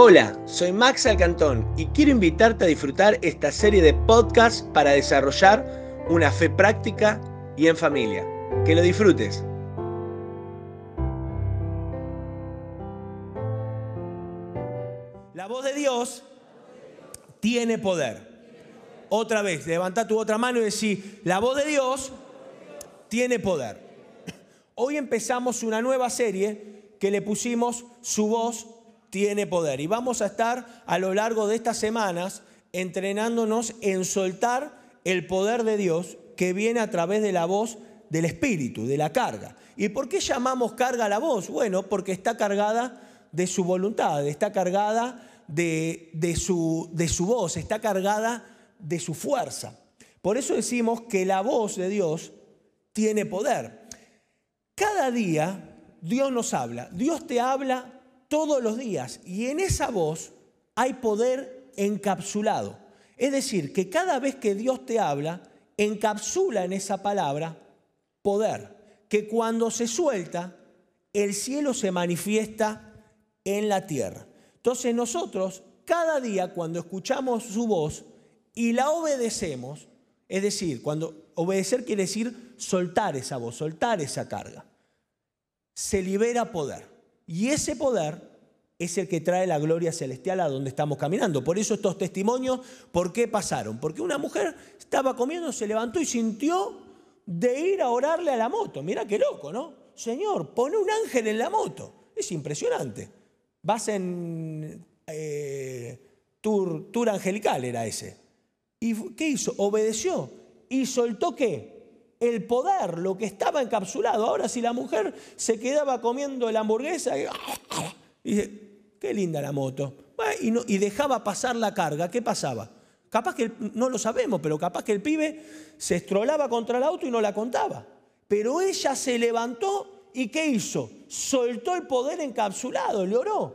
Hola, soy Max Alcantón y quiero invitarte a disfrutar esta serie de podcasts para desarrollar una fe práctica y en familia. Que lo disfrutes. La voz de Dios tiene poder. Otra vez, levanta tu otra mano y decir, la voz de Dios tiene poder. Hoy empezamos una nueva serie que le pusimos Su voz tiene poder. Y vamos a estar a lo largo de estas semanas entrenándonos en soltar el poder de Dios que viene a través de la voz del Espíritu, de la carga. ¿Y por qué llamamos carga a la voz? Bueno, porque está cargada de su voluntad, está cargada de, de, su, de su voz, está cargada de su fuerza. Por eso decimos que la voz de Dios tiene poder. Cada día Dios nos habla, Dios te habla todos los días y en esa voz hay poder encapsulado. Es decir, que cada vez que Dios te habla, encapsula en esa palabra poder, que cuando se suelta, el cielo se manifiesta en la tierra. Entonces nosotros, cada día cuando escuchamos su voz y la obedecemos, es decir, cuando obedecer quiere decir soltar esa voz, soltar esa carga, se libera poder. Y ese poder es el que trae la gloria celestial a donde estamos caminando. Por eso estos testimonios, ¿por qué pasaron? Porque una mujer estaba comiendo, se levantó y sintió de ir a orarle a la moto. Mira qué loco, ¿no? Señor, pone un ángel en la moto. Es impresionante. Vas en eh, tour, angelical, era ese. ¿Y qué hizo? Obedeció. ¿Y soltó qué? El poder, lo que estaba encapsulado. Ahora si la mujer se quedaba comiendo la hamburguesa y, dice, qué linda la moto. Y, dejaba pasar la carga, ¿qué pasaba? Capaz que, no lo sabemos, pero capaz que el pibe se estrolaba contra el auto y no la contaba. Pero ella se levantó y ¿qué hizo? Soltó el poder encapsulado, le oró.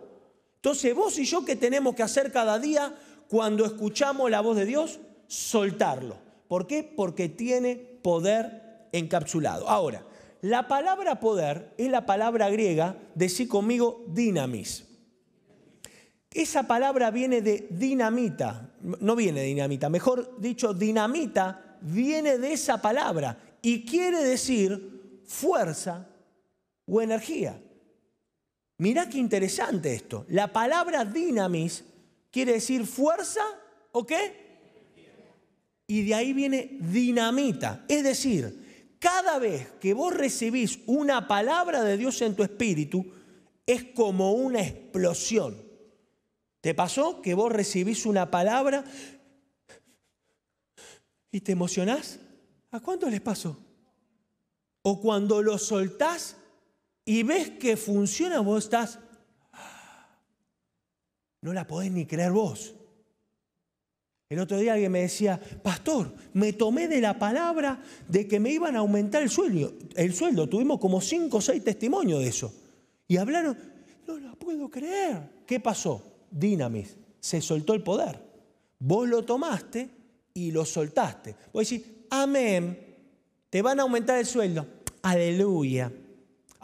Entonces vos y yo, ¿qué tenemos que hacer cada día cuando escuchamos la voz de Dios? Soltarlo. ¿Por qué? Porque tiene poder encapsulado. Ahora, la palabra poder es la palabra griega, decí conmigo, dinamis. Esa palabra viene de dinamita, no viene de dinamita, mejor dicho, dinamita viene de esa palabra y quiere decir fuerza o energía. Mirá qué interesante esto. La palabra dinamis quiere decir fuerza o qué? Y de ahí viene dinamita. Es decir, cada vez que vos recibís una palabra de Dios en tu espíritu, es como una explosión. ¿Te pasó que vos recibís una palabra y te emocionás? ¿A cuánto les pasó? O cuando lo soltás y ves que funciona, vos estás, no la podés ni creer vos. El otro día alguien me decía, pastor, me tomé de la palabra de que me iban a aumentar el sueldo. El sueldo, tuvimos como cinco o seis testimonios de eso. Y hablaron, no la puedo creer. ¿Qué pasó? dinamis, se soltó el poder. Vos lo tomaste y lo soltaste. Vos decís, amén, te van a aumentar el sueldo. Aleluya.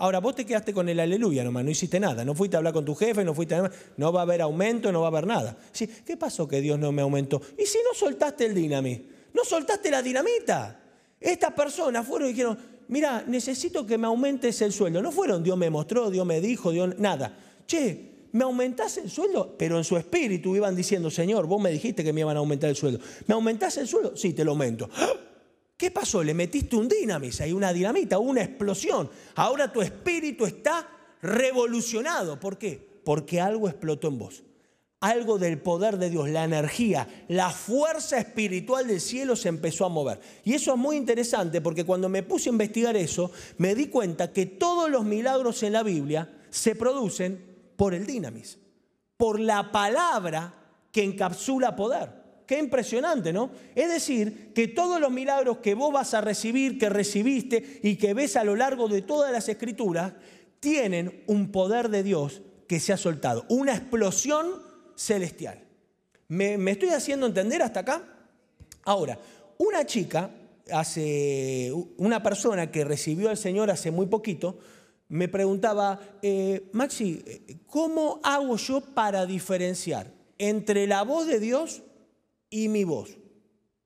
Ahora, vos te quedaste con el aleluya nomás, no hiciste nada. No fuiste a hablar con tu jefe, no fuiste a... No va a haber aumento, no va a haber nada. Sí, ¿Qué pasó que Dios no me aumentó? ¿Y si no soltaste el dinamis? ¿No soltaste la dinamita? Estas personas fueron y dijeron, mira, necesito que me aumentes el sueldo. No fueron, Dios me mostró, Dios me dijo, Dios... Nada. Che, ¿me aumentás el sueldo? Pero en su espíritu iban diciendo, Señor, vos me dijiste que me iban a aumentar el sueldo. ¿Me aumentás el sueldo? Sí, te lo aumento. ¿Qué pasó? Le metiste un dinamis, hay una dinamita, una explosión. Ahora tu espíritu está revolucionado. ¿Por qué? Porque algo explotó en vos. Algo del poder de Dios, la energía, la fuerza espiritual del cielo se empezó a mover. Y eso es muy interesante porque cuando me puse a investigar eso, me di cuenta que todos los milagros en la Biblia se producen por el dinamis, por la palabra que encapsula poder. Qué impresionante, ¿no? Es decir, que todos los milagros que vos vas a recibir, que recibiste y que ves a lo largo de todas las escrituras, tienen un poder de Dios que se ha soltado, una explosión celestial. ¿Me, estoy haciendo entender hasta acá? Ahora, una chica, hace, una persona que recibió al Señor hace muy poquito, me preguntaba, eh, Maxi, ¿cómo hago yo para diferenciar entre la voz de Dios y mi voz?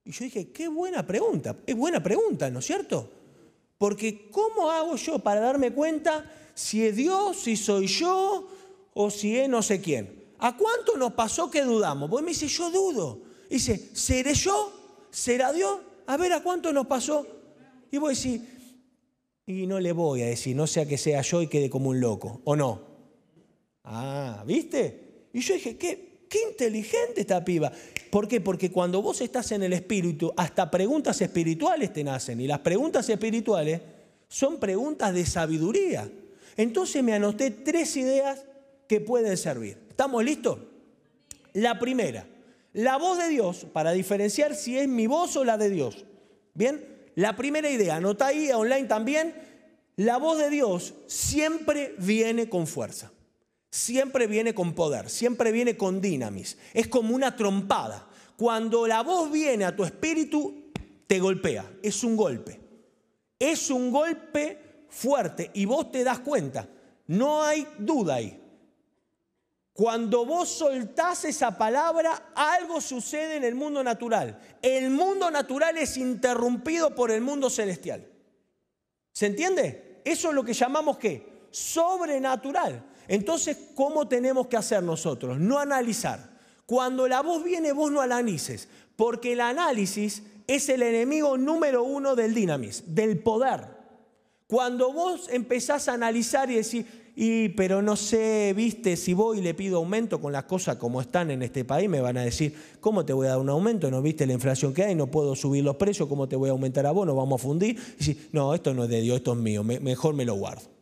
Y yo dije, qué buena pregunta, es buena pregunta, ¿no es cierto? Porque ¿cómo hago yo para darme cuenta si es Dios, si soy yo o si es no sé quién? ¿A cuánto nos pasó que dudamos? Vos me dice, yo dudo. Dice, ¿seré yo? ¿Será Dios? A ver, ¿a cuánto nos pasó? Y vos decís, y no le voy a decir, no sea que sea yo y quede como un loco, ¿o no? Ah, ¿viste? Y yo dije, qué, qué inteligente esta piba. ¿Por qué? Porque cuando vos estás en el espíritu, hasta preguntas espirituales te nacen. Y las preguntas espirituales son preguntas de sabiduría. Entonces me anoté tres ideas que pueden servir. ¿Estamos listos? La primera, la voz de Dios, para diferenciar si es mi voz o la de Dios. Bien, la primera idea, anota ahí online también, la voz de Dios siempre viene con fuerza, siempre viene con poder, siempre viene con dinamis. Es como una trompada. Cuando la voz viene a tu espíritu, te golpea, es un golpe. Es un golpe fuerte y vos te das cuenta, no hay duda ahí. Cuando vos soltás esa palabra, algo sucede en el mundo natural. El mundo natural es interrumpido por el mundo celestial. ¿Se entiende? Eso es lo que llamamos qué? Sobrenatural. Entonces, ¿cómo tenemos que hacer nosotros? No analizar. Cuando la voz viene, vos no analices, porque el análisis es el enemigo número uno del dinamis, del poder. Cuando vos empezás a analizar y decir, y pero no sé, viste, si voy y le pido aumento con las cosas como están en este país, me van a decir, ¿cómo te voy a dar un aumento? ¿No viste la inflación que hay? No puedo subir los precios, ¿cómo te voy a aumentar a vos? ¿No vamos a fundir? Y si, no, esto no es de Dios, esto es mío, mejor me lo guardo.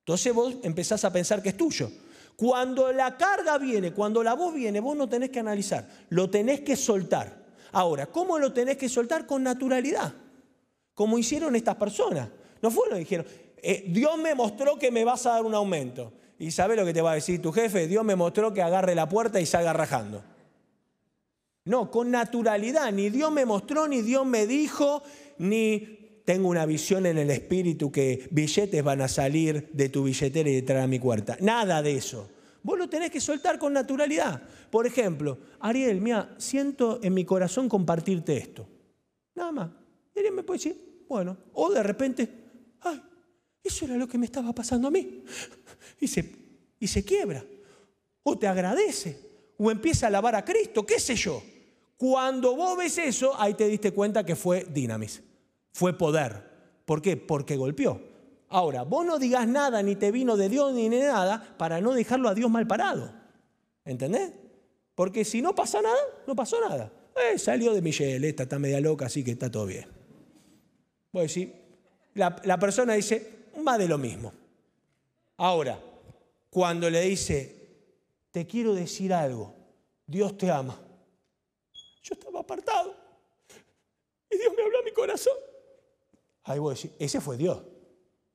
Entonces vos empezás a pensar que es tuyo. Cuando la carga viene, cuando la voz viene, vos no tenés que analizar, lo tenés que soltar. Ahora, ¿cómo lo tenés que soltar? Con naturalidad, como hicieron estas personas. No fue lo que dijeron, eh, Dios me mostró que me vas a dar un aumento. ¿Y sabe lo que te va a decir tu jefe? Dios me mostró que agarre la puerta y salga rajando. No, con naturalidad. Ni Dios me mostró, ni Dios me dijo, ni tengo una visión en el espíritu que billetes van a salir de tu billetera y detrás a mi puerta. Nada de eso. Vos lo tenés que soltar con naturalidad. Por ejemplo, Ariel, mira, siento en mi corazón compartirte esto. Nada más. Ariel me puede decir, bueno, o de repente, ay, eso era lo que me estaba pasando a mí. Y se, y se quiebra. O te agradece. O empieza a alabar a Cristo. ¿Qué sé yo? Cuando vos ves eso, ahí te diste cuenta que fue dinamis. Fue poder. ¿Por qué? Porque golpeó. Ahora, vos no digas nada, ni te vino de Dios, ni de nada, para no dejarlo a Dios mal parado. ¿Entendés? Porque si no pasa nada, no pasó nada. Eh, salió de Michelle, esta está media loca, así que está todo bien. Voy a decir, la, la persona dice, más de lo mismo. Ahora, cuando le dice, te quiero decir algo, Dios te ama. Yo estaba apartado y Dios me habló a mi corazón. Ahí voy a decir, ese fue Dios.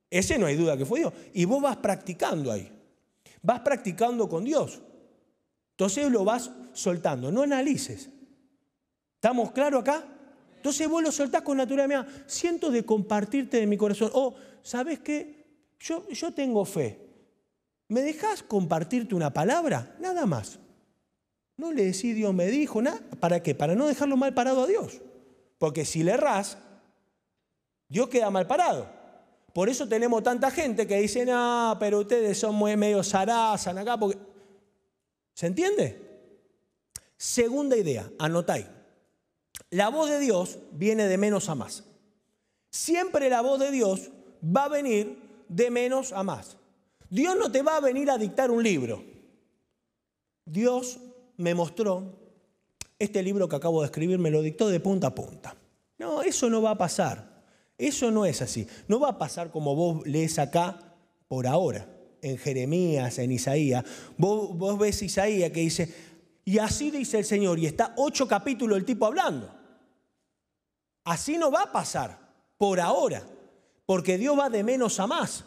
Ese no hay duda que fue Dios. Y vos vas practicando ahí. Vas practicando con Dios. Entonces lo vas soltando. No analices. ¿Estamos claros acá? Entonces vos lo soltás con naturalidad. siento de compartirte de mi corazón. O, oh, ¿sabes qué? Yo, yo tengo fe. ¿Me dejas compartirte una palabra? Nada más. No le decís Dios me dijo nada. ¿Para qué? Para no dejarlo mal parado a Dios. Porque si le errás, Dios queda mal parado. Por eso tenemos tanta gente que dice, no, pero ustedes son muy medio zarazan acá. ¿Se entiende? Segunda idea, anotáis. La voz de Dios viene de menos a más. Siempre la voz de Dios va a venir de menos a más. Dios no te va a venir a dictar un libro. Dios me mostró, este libro que acabo de escribir me lo dictó de punta a punta. No, eso no va a pasar. Eso no es así. No va a pasar como vos lees acá por ahora, en Jeremías, en Isaías. Vos, ves Isaías que dice, y así dice el Señor, y está ocho capítulos el tipo hablando. Así no va a pasar, por ahora, porque Dios va de menos a más.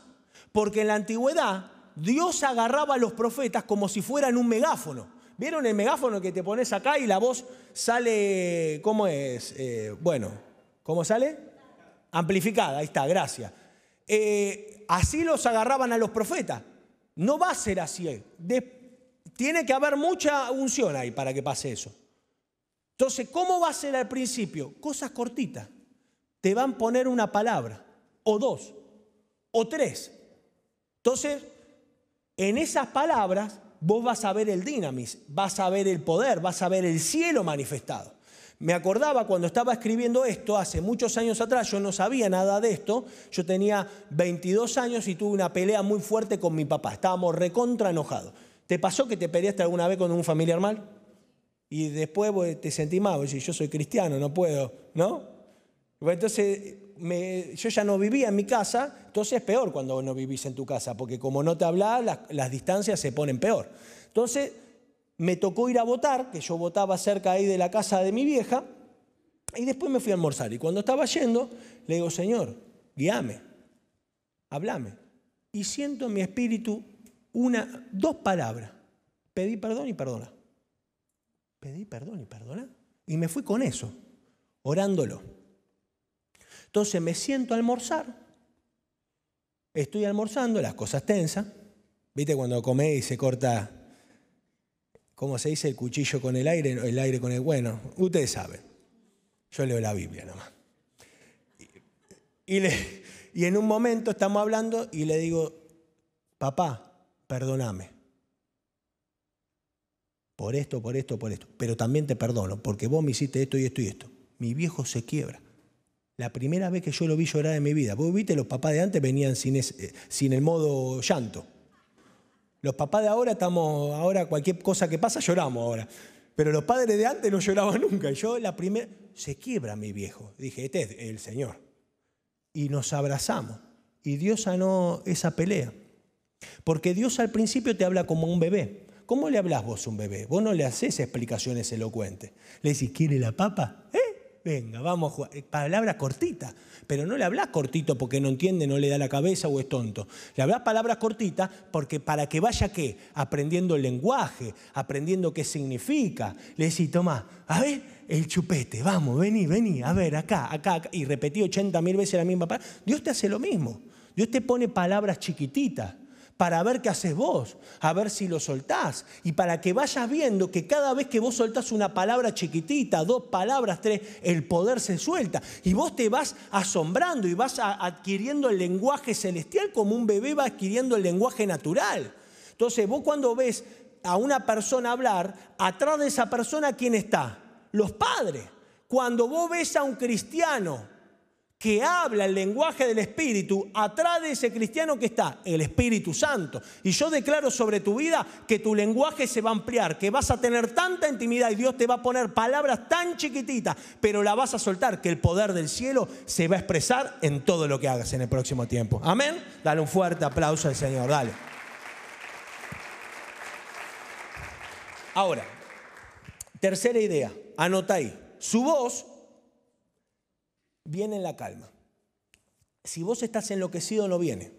Porque en la antigüedad Dios agarraba a los profetas como si fueran un megáfono. ¿Vieron el megáfono que te pones acá y la voz sale, ¿cómo es? Eh, bueno, ¿cómo sale? Amplificada, ahí está, gracias. Eh, así los agarraban a los profetas. No va a ser así. tiene que haber mucha unción ahí para que pase eso. Entonces, ¿cómo va a ser al principio? Cosas cortitas. Te van a poner una palabra, o dos, o tres. Entonces, en esas palabras, vos vas a ver el dinamis, vas a ver el poder, vas a ver el cielo manifestado. Me acordaba cuando estaba escribiendo esto, hace muchos años atrás, yo no sabía nada de esto, yo tenía 22 años y tuve una pelea muy fuerte con mi papá, estábamos recontra enojados. ¿Te pasó que te peleaste alguna vez con un familiar mal? Y después te sentí mal, decís, yo soy cristiano, no puedo, ¿no? Entonces, yo ya no vivía en mi casa, entonces es peor cuando no vivís en tu casa, porque como no te hablas, las, las distancias se ponen peor. Entonces, me tocó ir a votar, que yo votaba cerca ahí de la casa de mi vieja, y después me fui a almorzar. Y cuando estaba yendo, le digo, Señor, guíame, hablame. Y siento en mi espíritu una, dos palabras. Pedí perdón y perdona. Pedí perdón y perdona. Y me fui con eso, orándolo. Entonces me siento a almorzar. Estoy almorzando, las cosas tensas. ¿Viste cuando comé y se corta ¿cómo se dice? El cuchillo con el aire, el aire con el bueno. Ustedes saben. Yo leo la Biblia nomás. Y, y en un momento estamos hablando y le digo, papá, perdóname. Por esto, por esto, por esto. Pero también te perdono, porque vos me hiciste esto y esto y esto. Mi viejo se quiebra. La primera vez que yo lo vi llorar en mi vida. Vos viste, los papás de antes venían sin, eh, sin el modo llanto. Los papás de ahora estamos, ahora cualquier cosa que pasa lloramos ahora. Pero los padres de antes no lloraban nunca. Yo la primera, se quiebra mi viejo. Dije, este es el Señor. Y nos abrazamos. Y Dios sanó esa pelea. Porque Dios al principio te habla como un bebé. ¿Cómo le hablas vos a un bebé? Vos no le haces explicaciones elocuentes. Le decís, ¿quiere la papa? ¿Eh? Venga, vamos a jugar. Eh, palabras cortitas. Pero no le hablas cortito porque no entiende, no le da la cabeza o es tonto. Le hablas palabras cortitas porque para que vaya qué? Aprendiendo el lenguaje, aprendiendo qué significa. Le decís, toma, a ver, el chupete, vamos, vení, vení, a ver, acá, acá, acá. Y repetí 80 mil veces la misma palabra. Dios te hace lo mismo. Dios te pone palabras chiquititas para ver qué haces vos, a ver si lo soltás y para que vayas viendo que cada vez que vos soltás una palabra chiquitita, dos palabras, tres, el poder se suelta y vos te vas asombrando y vas adquiriendo el lenguaje celestial como un bebé va adquiriendo el lenguaje natural. Entonces vos cuando ves a una persona hablar, atrás de esa persona, ¿quién está? Los padres. Cuando vos ves a un cristiano que habla el lenguaje del Espíritu, atrás de ese cristiano que está el Espíritu Santo. Y yo declaro sobre tu vida que tu lenguaje se va a ampliar, que vas a tener tanta intimidad y Dios te va a poner palabras tan chiquititas, pero la vas a soltar, que el poder del cielo se va a expresar en todo lo que hagas en el próximo tiempo. Amén. Dale un fuerte aplauso al Señor, dale. Ahora, tercera idea, anota ahí. Su voz viene en la calma. Si vos estás enloquecido, no viene.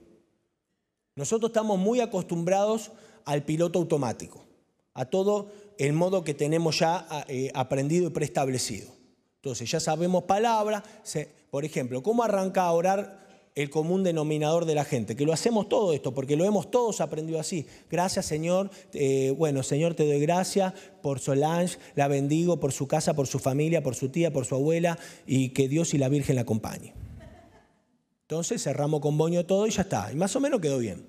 Nosotros estamos muy acostumbrados al piloto automático, a todo el modo que tenemos ya eh, aprendido y preestablecido. Entonces ya sabemos palabras, por ejemplo, ¿cómo arranca a orar el común denominador de la gente, que lo hacemos todo esto, porque lo hemos todos aprendido así. Gracias Señor, eh, bueno Señor te doy gracias por Solange, la bendigo por su casa, por su familia, por su tía, por su abuela, y que Dios y la Virgen la acompañen. Entonces cerramos con boño todo y ya está, y más o menos quedó bien,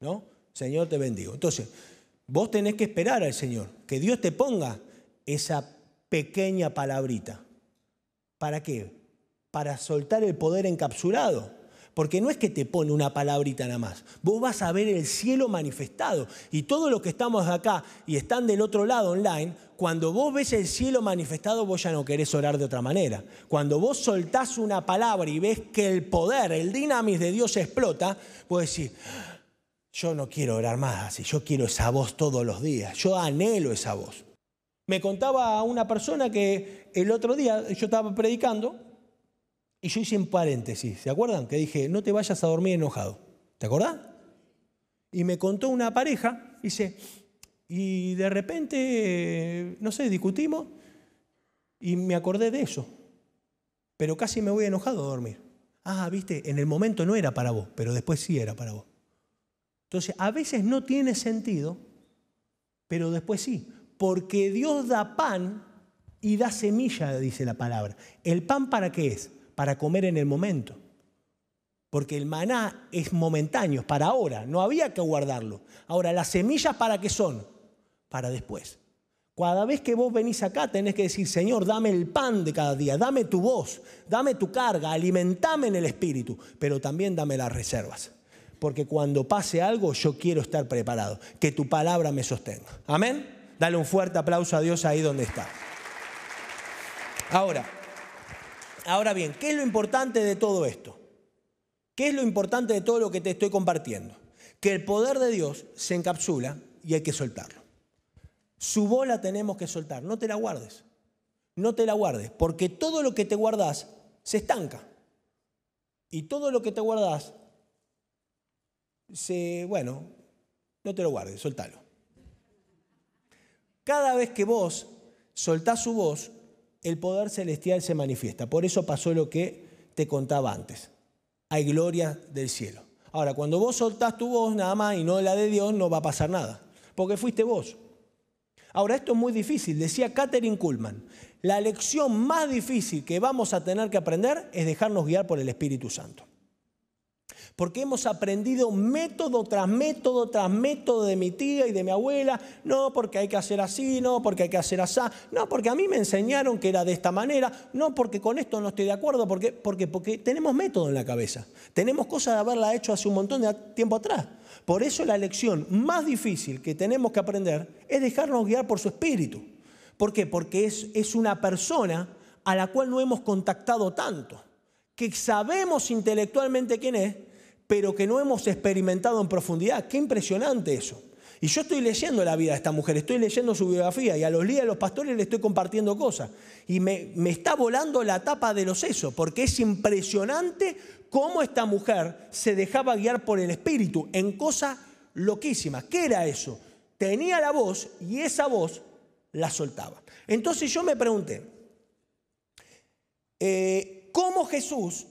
¿no? Señor te bendigo. Entonces, vos tenés que esperar al Señor, que Dios te ponga esa pequeña palabrita. ¿Para qué? Para soltar el poder encapsulado porque no es que te pone una palabrita nada más. Vos vas a ver el cielo manifestado. Y todos los que estamos acá y están del otro lado online, cuando vos ves el cielo manifestado, vos ya no querés orar de otra manera. Cuando vos soltás una palabra y ves que el poder, el dinamis de Dios explota, vos decís, yo no quiero orar más así, yo quiero esa voz todos los días, yo anhelo esa voz. Me contaba una persona que el otro día yo estaba predicando y yo hice en paréntesis, ¿se acuerdan? Que dije, no te vayas a dormir enojado. ¿Te acordás? Y me contó una pareja, dice, y de repente, no sé, discutimos y me acordé de eso. Pero casi me voy enojado a dormir. Ah, viste, en el momento no era para vos, pero después sí era para vos. Entonces, a veces no tiene sentido, pero después sí. Porque Dios da pan y da semilla, dice la palabra. ¿El pan para qué es? Para comer en el momento. Porque el maná es momentáneo, para ahora, no había que guardarlo. Ahora, las semillas para qué son? Para después. Cada vez que vos venís acá tenés que decir, Señor, dame el pan de cada día, dame tu voz, dame tu carga, alimentame en el espíritu, pero también dame las reservas. Porque cuando pase algo yo quiero estar preparado, que tu palabra me sostenga. Amén. Dale un fuerte aplauso a Dios ahí donde está. Ahora, ahora bien, ¿qué es lo importante de todo esto? ¿Qué es lo importante de todo lo que te estoy compartiendo? Que el poder de Dios se encapsula y hay que soltarlo. Su bola tenemos que soltar, no te la guardes. No te la guardes, porque todo lo que te guardas se estanca. Y todo lo que te guardas se, bueno, no te lo guardes, soltalo. Cada vez que vos soltás su voz, el poder celestial se manifiesta. Por eso pasó lo que te contaba antes. Hay gloria del cielo. Ahora, cuando vos soltás tu voz nada más y no la de Dios, no va a pasar nada. Porque fuiste vos. Ahora, esto es muy difícil. Decía Catherine Kuhlman, la lección más difícil que vamos a tener que aprender es dejarnos guiar por el Espíritu Santo. Porque hemos aprendido método tras método tras método de mi tía y de mi abuela. No, porque hay que hacer así, no, porque hay que hacer así. No, porque a mí me enseñaron que era de esta manera. No, porque con esto no estoy de acuerdo. Porque, porque, porque tenemos método en la cabeza. Tenemos cosas de haberla hecho hace un montón de tiempo atrás. Por eso la lección más difícil que tenemos que aprender es dejarnos guiar por su espíritu. ¿Por qué? Porque es, es una persona a la cual no hemos contactado tanto, que sabemos intelectualmente quién es, pero que no hemos experimentado en profundidad. Qué impresionante eso. Y yo estoy leyendo la vida de esta mujer, estoy leyendo su biografía y a los líderes de los pastores le estoy compartiendo cosas. Y me, me, está volando la tapa de los sesos, porque es impresionante cómo esta mujer se dejaba guiar por el Espíritu en cosas loquísimas. ¿Qué era eso? Tenía la voz y esa voz la soltaba. Entonces yo me pregunté, eh, ¿cómo Jesús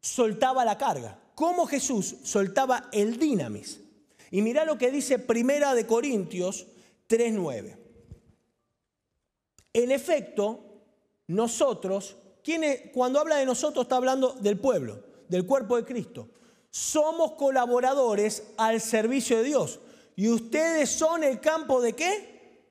soltaba la carga? Cómo Jesús soltaba el dinamis. Y mira lo que dice Primera de Corintios 3:9. En efecto, nosotros, cuando habla de nosotros está hablando del pueblo, del cuerpo de Cristo. Somos colaboradores al servicio de Dios. ¿Y ustedes son el campo de qué?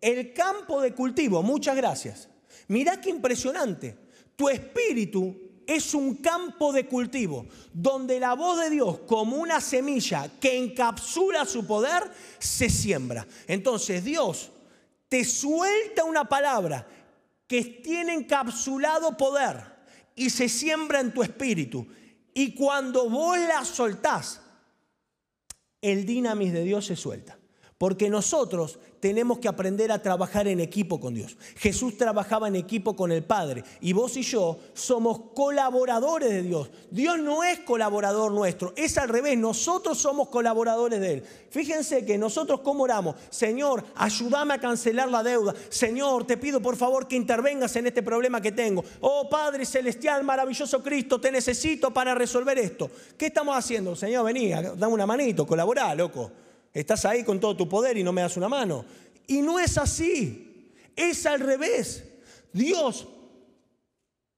El campo de cultivo. Muchas gracias. Mirá qué impresionante. Tu espíritu es un campo de cultivo donde la voz de Dios, como una semilla que encapsula su poder, se siembra. Entonces Dios te suelta una palabra que tiene encapsulado poder y se siembra en tu espíritu. Y cuando vos la soltás, el dinamis de Dios se suelta. Porque nosotros tenemos que aprender a trabajar en equipo con Dios. Jesús trabajaba en equipo con el Padre y vos y yo somos colaboradores de Dios. Dios no es colaborador nuestro, es al revés, nosotros somos colaboradores de Él. Fíjense que nosotros cómo oramos, Señor, ayúdame a cancelar la deuda. Señor, te pido por favor que intervengas en este problema que tengo. Oh Padre Celestial, maravilloso Cristo, te necesito para resolver esto. ¿Qué estamos haciendo? Señor, vení, dame una manito, colaborá, loco. Estás ahí con todo tu poder y no me das una mano. Y no es así, es al revés. Dios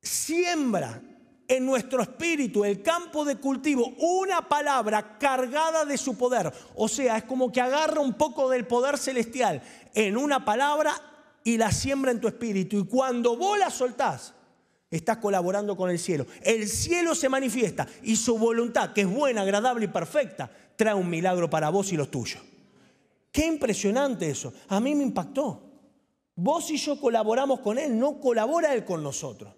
siembra en nuestro espíritu, el campo de cultivo, una palabra cargada de su poder. O sea, es como que agarra un poco del poder celestial en una palabra y la siembra en tu espíritu. Y cuando vos la soltás, estás colaborando con el cielo. El cielo se manifiesta y su voluntad, que es buena, agradable y perfecta, trae un milagro para vos y los tuyos. Qué impresionante eso. A mí me impactó. Vos y yo colaboramos con Él, no colabora Él con nosotros.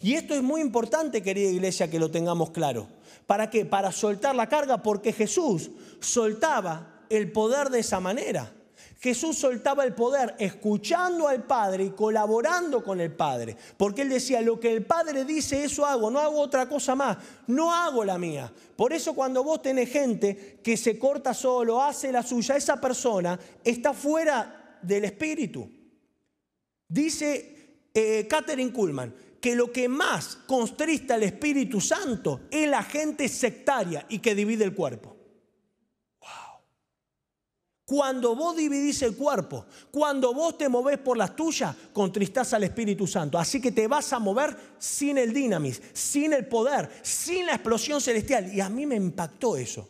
Y esto es muy importante, querida iglesia, que lo tengamos claro. ¿Para qué? Para soltar la carga, porque Jesús soltaba el poder de esa manera. Jesús soltaba el poder escuchando al Padre y colaborando con el Padre. Porque Él decía, lo que el Padre dice, eso hago, no hago otra cosa más, no hago la mía. Por eso cuando vos tenés gente que se corta solo, hace la suya, esa persona está fuera del Espíritu. Dice eh, Catherine Kuhlman que lo que más constrista al Espíritu Santo es la gente sectaria y que divide el cuerpo. Cuando vos dividís el cuerpo, cuando vos te movés por las tuyas, contristás al Espíritu Santo. Así que te vas a mover sin el dinamis, sin el poder, sin la explosión celestial. Y a mí me impactó eso.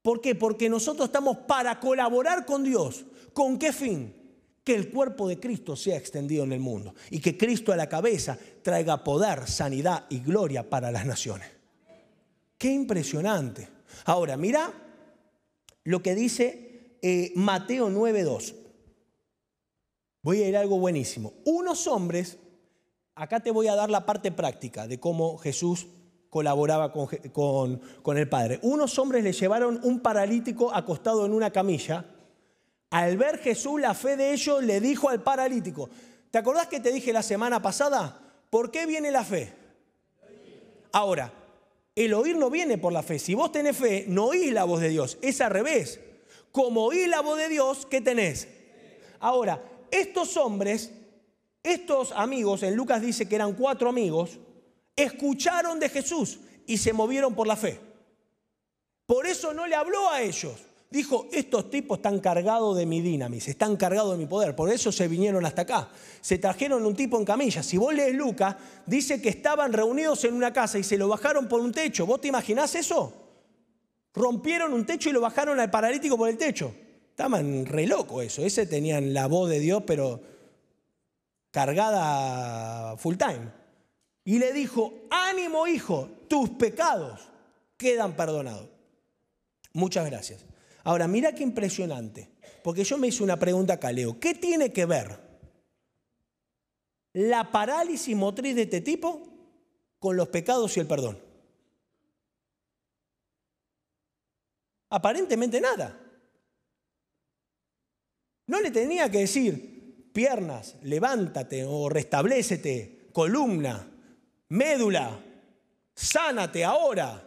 ¿Por qué? Porque nosotros estamos para colaborar con Dios. ¿Con qué fin? Que el cuerpo de Cristo sea extendido en el mundo y que Cristo a la cabeza traiga poder, sanidad y gloria para las naciones. Qué impresionante. Ahora, mira lo que dice eh, Mateo 9.2. Voy a ir a algo buenísimo. Unos hombres, acá te voy a dar la parte práctica de cómo Jesús colaboraba con, con, el Padre. Unos hombres le llevaron un paralítico acostado en una camilla. Al ver Jesús la fe de ellos, le dijo al paralítico, ¿te acordás que te dije la semana pasada? ¿Por qué viene la fe? Ahora, el oír no viene por la fe. Si vos tenés fe, no oís la voz de Dios. Es al revés. Como oís la voz de Dios, ¿qué tenés? Ahora, estos hombres, estos amigos, en Lucas dice que eran cuatro amigos, escucharon de Jesús y se movieron por la fe. Por eso no le habló a ellos. Dijo, estos tipos están cargados de mi dinamis, están cargados de mi poder, por eso se vinieron hasta acá. Se trajeron un tipo en camilla. Si vos lees Lucas, dice que estaban reunidos en una casa y se lo bajaron por un techo. ¿Vos te imaginás eso? Rompieron un techo y lo bajaron al paralítico por el techo. Estaban re loco eso. Ese tenían la voz de Dios, pero cargada full time. Y le dijo, ánimo hijo, tus pecados quedan perdonados. Muchas gracias. Ahora, mira qué impresionante, porque yo me hice una pregunta acá, Leo. ¿Qué tiene que ver la parálisis motriz de este tipo con los pecados y el perdón? Aparentemente nada. No le tenía que decir, piernas, levántate o restablecete, columna, médula, sánate ahora,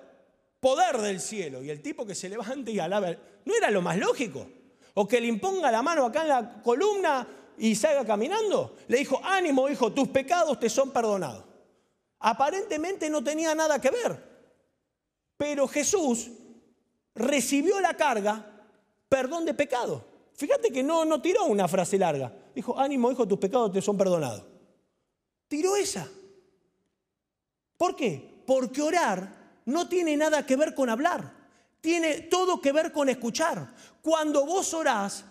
poder del cielo. Y el tipo que se levante y alaba, ¿no era lo más lógico? O que le imponga la mano acá en la columna y salga caminando. Le dijo, ánimo hijo, tus pecados te son perdonados. Aparentemente no tenía nada que ver. Pero Jesús recibió la carga, perdón de pecado. Fíjate que no, no tiró una frase larga. Dijo, ánimo hijo, tus pecados te son perdonados. Tiró esa. ¿Por qué? Porque orar no tiene nada que ver con hablar, tiene todo que ver con escuchar. Cuando vos orás,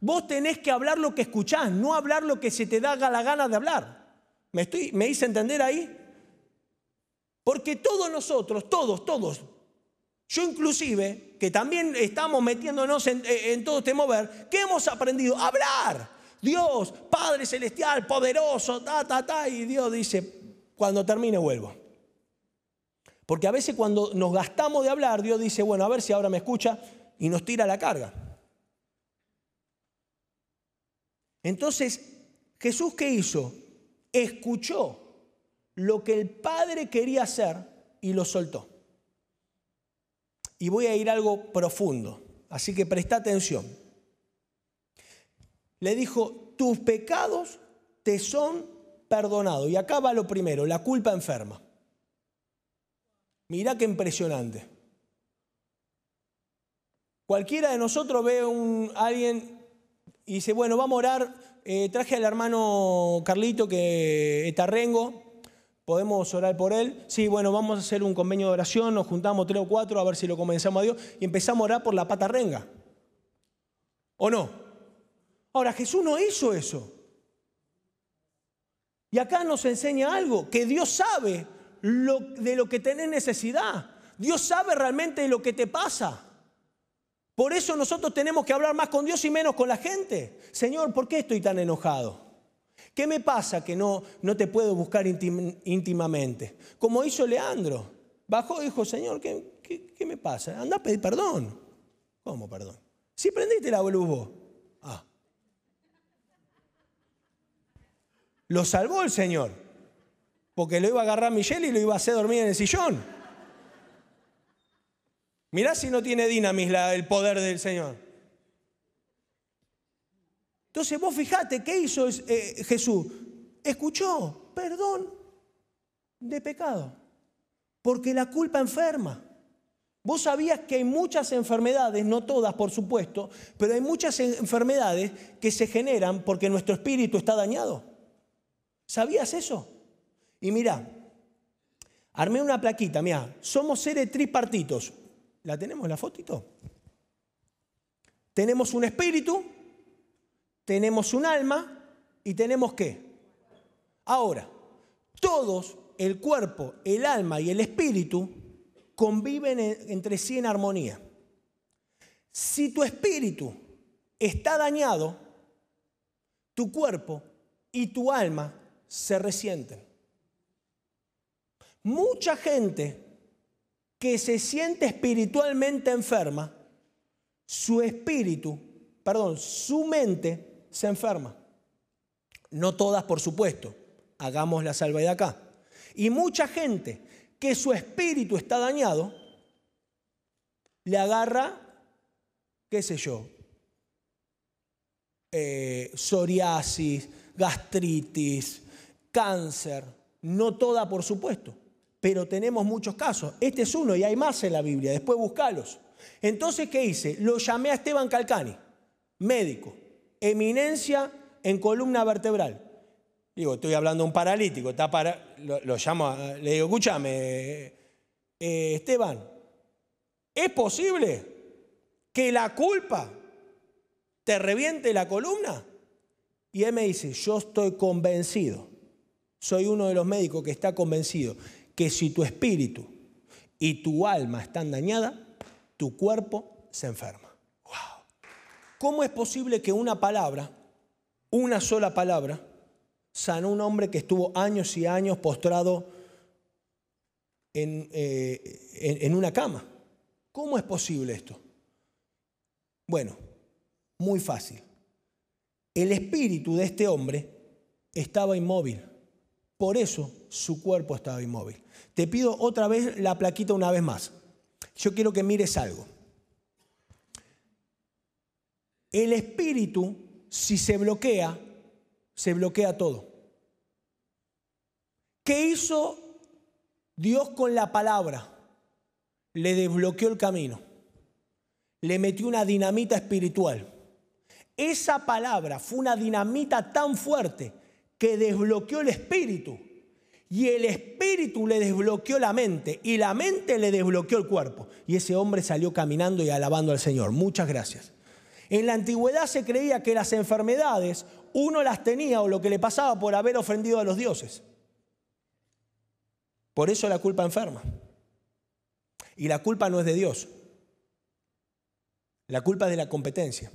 vos tenés que hablar lo que escuchás, no hablar lo que se te da la gana de hablar. ¿Me, estoy, ¿Me hice entender ahí? Porque todos nosotros, todos, todos, yo inclusive, que también estamos metiéndonos en, en todo este mover, ¿qué hemos aprendido? Hablar. Dios, Padre Celestial, poderoso, ta, ta, ta, y Dios dice, cuando termine vuelvo. Porque a veces cuando nos gastamos de hablar, Dios dice, bueno, a ver si ahora me escucha y nos tira la carga. Entonces, Jesús qué hizo? Escuchó lo que el Padre quería hacer y lo soltó. Y voy a ir algo profundo, así que presta atención. Le dijo, tus pecados te son perdonados. Y acá va lo primero, la culpa enferma. Mirá qué impresionante. Cualquiera de nosotros ve a alguien y dice, bueno, vamos a orar. Eh, traje al hermano Carlito que está rengo. ¿Podemos orar por él? Sí, bueno, vamos a hacer un convenio de oración, nos juntamos tres o cuatro a ver si lo comenzamos a Dios y empezamos a orar por la pata renga. ¿O no? Ahora, Jesús no hizo eso. Y acá nos enseña algo, que Dios sabe de lo que tenés necesidad. Dios sabe realmente lo que te pasa. Por eso nosotros tenemos que hablar más con Dios y menos con la gente. Señor, ¿por qué estoy tan enojado? ¿Qué me pasa que no, no te puedo buscar íntimamente? Como hizo Leandro. Bajó y dijo, Señor, ¿qué, qué, me pasa? Anda a pedir perdón. ¿Cómo perdón? Si prendiste la luz vos. Ah. Lo salvó el Señor porque lo iba a agarrar Michelle y lo iba a hacer dormir en el sillón. Mirá si no tiene dinamis el poder del Señor. Entonces vos fijate, ¿qué hizo eh, Jesús? Escuchó. perdón de pecado. Porque la culpa enferma. Vos sabías que hay muchas enfermedades, no todas por supuesto, pero hay muchas enfermedades que se generan porque nuestro espíritu está dañado. ¿Sabías eso? Y mira, armé una plaquita, mira, somos seres tripartitos. ¿La tenemos la fotito? Tenemos un espíritu, tenemos un alma y tenemos qué? Ahora, todos, el cuerpo, el alma y el espíritu, conviven entre sí en armonía. Si tu espíritu está dañado, tu cuerpo y tu alma se resienten. Mucha gente que se siente espiritualmente enferma, su espíritu, perdón, su mente se enferma. No todas, por supuesto hagamos la salvedad acá. Y mucha gente que su espíritu está dañado, le agarra, qué sé yo, eh, psoriasis, gastritis, cáncer, no toda por supuesto, pero tenemos muchos casos. Este es uno y hay más en la Biblia, después buscalos. Entonces, ¿qué hice? Lo llamé a Esteban Calcani, médico, eminencia en columna vertebral. Digo, estoy hablando de un paralítico, está para, lo, llamo, le digo, escúchame, eh, Esteban, ¿es posible que la culpa te reviente la columna? Y él me dice, yo estoy convencido, soy uno de los médicos que está convencido que si tu espíritu y tu alma están dañadas, tu cuerpo se enferma. Wow. ¿Cómo es posible que una palabra, una sola palabra, sanó un hombre que estuvo años y años postrado eh, en, en una cama. ¿Cómo es posible esto? Bueno, muy fácil. El espíritu de este hombre estaba inmóvil. Por eso su cuerpo estaba inmóvil. Te pido otra vez la plaquita una vez más. Yo quiero que mires algo. El espíritu, si se bloquea, se bloquea todo. ¿Qué hizo Dios con la palabra? Le desbloqueó el camino. Le metió una dinamita espiritual. Esa palabra fue una dinamita tan fuerte que desbloqueó el espíritu. Y el espíritu le desbloqueó la mente y la mente le desbloqueó el cuerpo. Y ese hombre salió caminando y alabando al Señor. Muchas gracias. En la antigüedad se creía que las enfermedades uno las tenía o lo que le pasaba por haber ofendido a los dioses. Por eso la culpa enferma. Y la culpa no es de Dios. La culpa es de la competencia.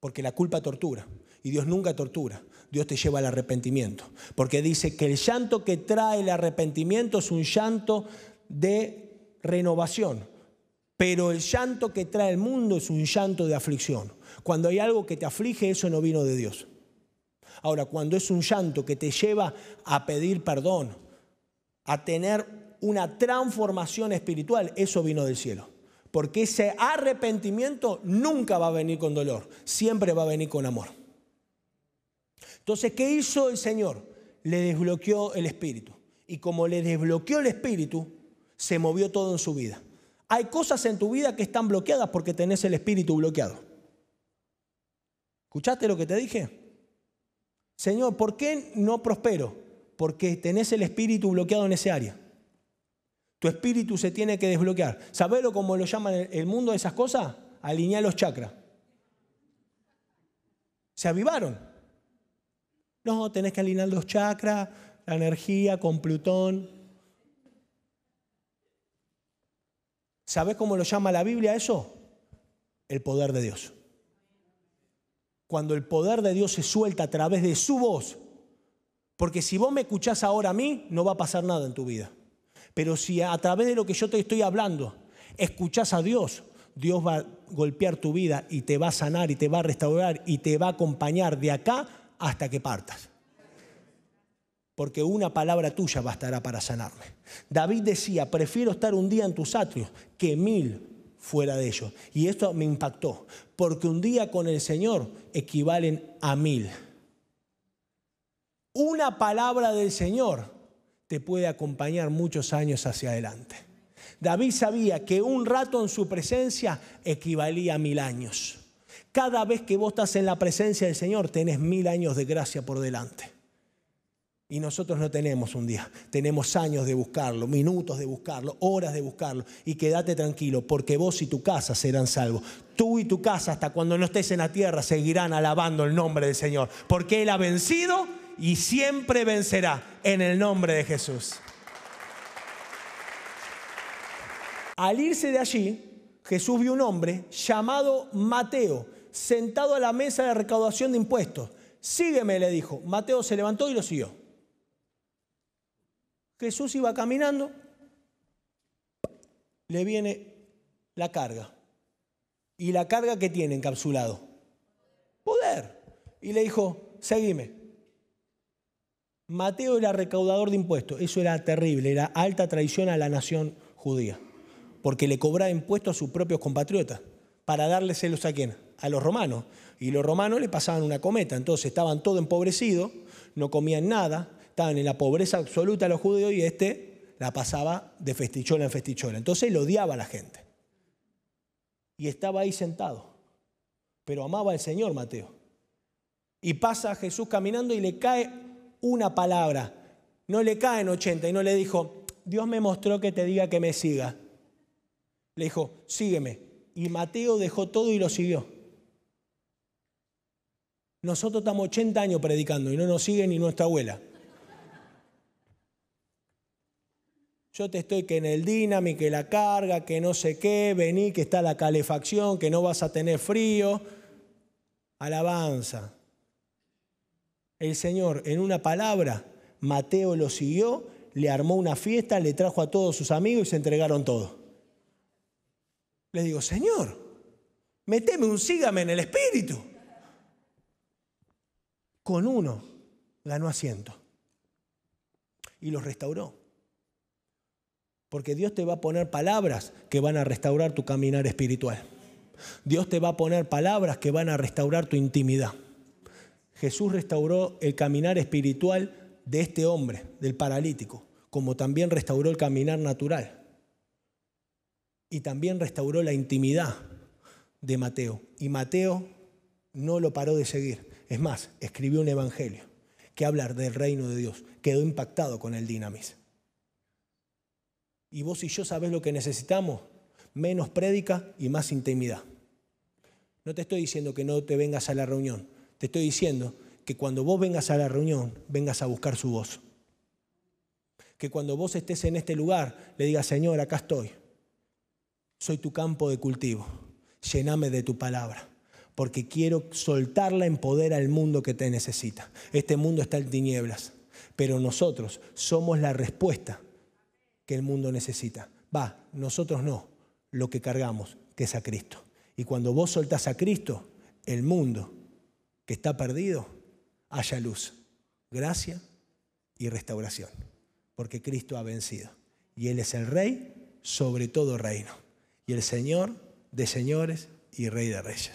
Porque la culpa tortura. Y Dios nunca tortura. Dios te lleva al arrepentimiento. Porque dice que el llanto que trae el arrepentimiento es un llanto de renovación. Pero el llanto que trae el mundo es un llanto de aflicción. Cuando hay algo que te aflige, eso no vino de Dios. Ahora, cuando es un llanto que te lleva a pedir perdón, a tener una transformación espiritual, eso vino del cielo. Porque ese arrepentimiento nunca va a venir con dolor, siempre va a venir con amor. Entonces, ¿qué hizo el Señor? Le desbloqueó el espíritu. Y como le desbloqueó el espíritu, se movió todo en su vida. Hay cosas en tu vida que están bloqueadas porque tenés el espíritu bloqueado. ¿Escuchaste lo que te dije? Señor, ¿por qué no prospero? Porque tenés el espíritu bloqueado en ese área. Tu espíritu se tiene que desbloquear. ¿Sabés cómo lo llaman el mundo de esas cosas? Alinear los chakras. Se avivaron. No, tenés que alinear los chakras, la energía con Plutón. ¿Sabés cómo lo llama la Biblia eso? El poder de Dios. Cuando el poder de Dios se suelta a través de su voz, porque si vos me escuchás ahora a mí, no va a pasar nada en tu vida. Pero si a través de lo que yo te estoy hablando, escuchás a Dios, Dios va a golpear tu vida y te va a sanar y te va a restaurar y te va a acompañar de acá hasta que partas. Porque una palabra tuya bastará para sanarme. David decía, prefiero estar un día en tus atrios que mil fuera de ellos. Y esto me impactó, porque un día con el Señor equivalen a mil una palabra del Señor te puede acompañar muchos años hacia adelante. David sabía que un rato en su presencia equivalía a mil años. Cada vez que vos estás en la presencia del Señor, tenés mil años de gracia por delante. Y nosotros no tenemos un día, tenemos años de buscarlo, minutos de buscarlo, horas de buscarlo. Y quédate tranquilo, porque vos y tu casa serán salvos. Tú y tu casa, hasta cuando no estés en la tierra, seguirán alabando el nombre del Señor. Porque Él ha vencido y siempre vencerá en el nombre de Jesús. Al irse de allí, Jesús vio un hombre llamado Mateo, sentado a la mesa de recaudación de impuestos. Sígueme, le dijo. Mateo se levantó y lo siguió. Jesús iba caminando, le viene la carga. ¿Y la carga que tiene encapsulado? Poder. Y le dijo, seguime. Mateo era recaudador de impuestos. Eso era terrible, era alta traición a la nación judía porque le cobraba impuestos a sus propios compatriotas para dárleselos a quién? A los romanos. Y los romanos le pasaban una cometa, entonces estaban todos empobrecidos, no comían nada, estaban en la pobreza absoluta los judíos y este la pasaba de festichola en festichola. Entonces lo odiaba a la gente. Y estaba ahí sentado, pero amaba al Señor Mateo. Y pasa Jesús caminando y le cae una palabra. No le cae en 80 y no le dijo, Dios me mostró que te diga que me siga. Le dijo, sígueme. Y Mateo dejó todo y lo siguió. Nosotros estamos 80 años predicando y no nos sigue ni nuestra abuela. Yo te estoy que en el Dynami, que la carga, que no sé qué, vení, que está la calefacción, que no vas a tener frío. Alabanza. El Señor, en una palabra, Mateo lo siguió, le armó una fiesta, le trajo a todos sus amigos y se entregaron todos. Le digo, Señor, meteme un sígame en el espíritu. Con uno ganó asiento y los restauró. Porque Dios te va a poner palabras que van a restaurar tu caminar espiritual. Dios te va a poner palabras que van a restaurar tu intimidad. Jesús restauró el caminar espiritual de este hombre, del paralítico, como también restauró el caminar natural y también restauró la intimidad de Mateo. Y Mateo no lo paró de seguir. Es más, escribió un evangelio que habla del reino de Dios. Quedó impactado con el dinamis. Y vos y yo sabés lo que necesitamos, menos prédica y más intimidad. No te estoy diciendo que no te vengas a la reunión, te estoy diciendo que cuando vos vengas a la reunión, vengas a buscar su voz. Que cuando vos estés en este lugar, le digas, Señor, acá estoy soy tu campo de cultivo. Lléname de tu palabra, porque quiero soltarla en poder al mundo que te necesita. Este mundo está en tinieblas, pero nosotros somos la respuesta que el mundo necesita. Va, nosotros no, lo que cargamos, que es a Cristo. Y cuando vos soltás a Cristo, el mundo que está perdido, haya luz, gracia y restauración, porque Cristo ha vencido. Y Él es el Rey sobre todo reino y el Señor de señores y Rey de reyes.